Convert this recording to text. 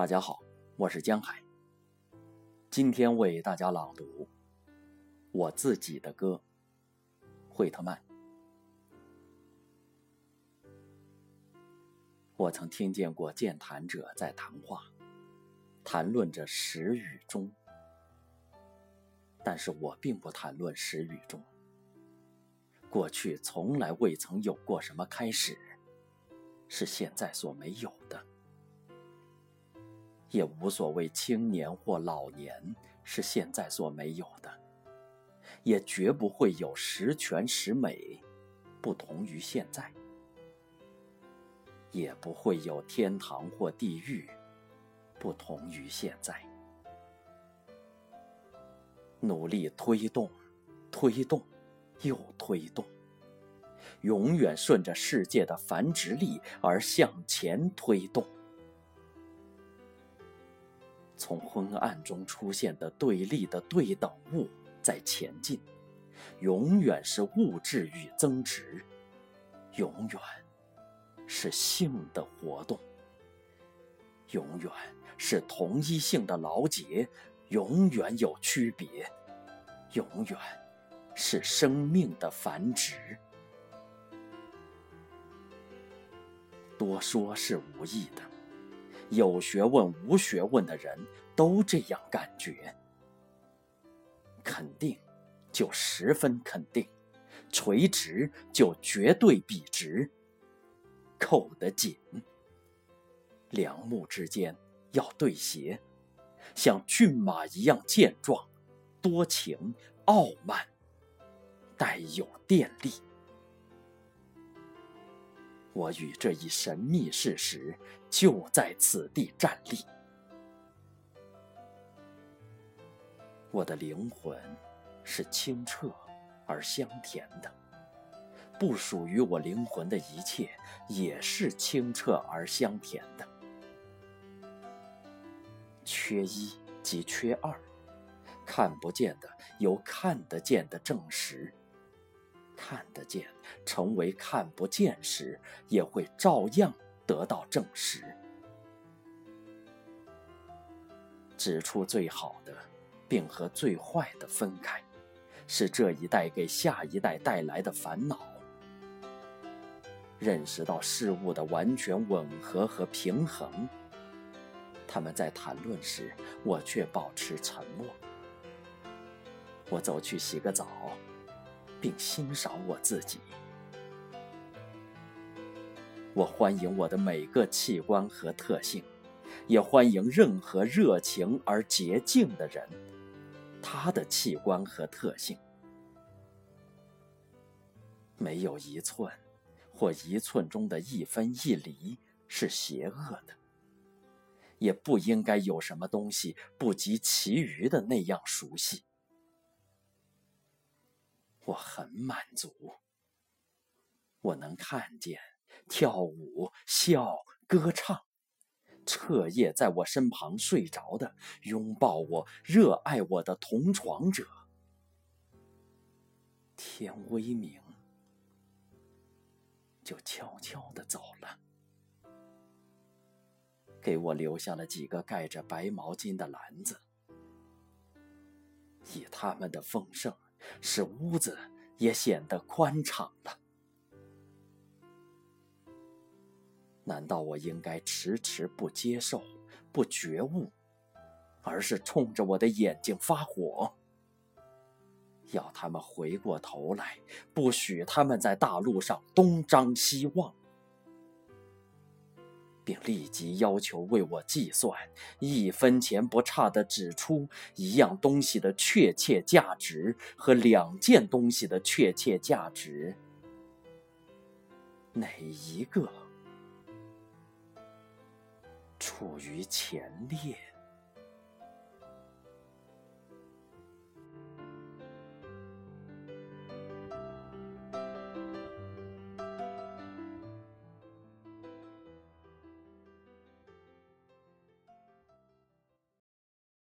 大家好，我是江海。今天为大家朗读我自己的歌《惠特曼》。我曾听见过健谈者在谈话，谈论着始与终，但是我并不谈论始与终。过去从来未曾有过什么开始，是现在所没有的。也无所谓青年或老年是现在所没有的，也绝不会有十全十美，不同于现在，也不会有天堂或地狱，不同于现在。努力推动，推动，又推动，永远顺着世界的繁殖力而向前推动。从昏暗中出现的对立的对等物在前进，永远是物质与增值，永远是性的活动，永远是同一性的劳结，永远有区别，永远是生命的繁殖。多说是无益的。有学问无学问的人都这样感觉。肯定就十分肯定，垂直就绝对笔直，扣得紧。两目之间要对斜，像骏马一样健壮、多情、傲慢，带有电力。我与这一神秘事实就在此地站立。我的灵魂是清澈而香甜的，不属于我灵魂的一切也是清澈而香甜的。缺一即缺二，看不见的有看得见的证实。看得见，成为看不见时，也会照样得到证实。指出最好的，并和最坏的分开，是这一代给下一代带来的烦恼。认识到事物的完全吻合和平衡，他们在谈论时，我却保持沉默。我走去洗个澡。并欣赏我自己。我欢迎我的每个器官和特性，也欢迎任何热情而洁净的人，他的器官和特性。没有一寸，或一寸中的一分一厘是邪恶的，也不应该有什么东西不及其余的那样熟悉。我很满足。我能看见跳舞、笑、歌唱，彻夜在我身旁睡着的、拥抱我、热爱我的同床者。天微明，就悄悄的走了，给我留下了几个盖着白毛巾的篮子，以他们的丰盛。使屋子也显得宽敞了。难道我应该迟迟不接受、不觉悟，而是冲着我的眼睛发火，要他们回过头来，不许他们在大路上东张西望？并立即要求为我计算，一分钱不差的指出一样东西的确切价值和两件东西的确切价值，哪一个处于前列？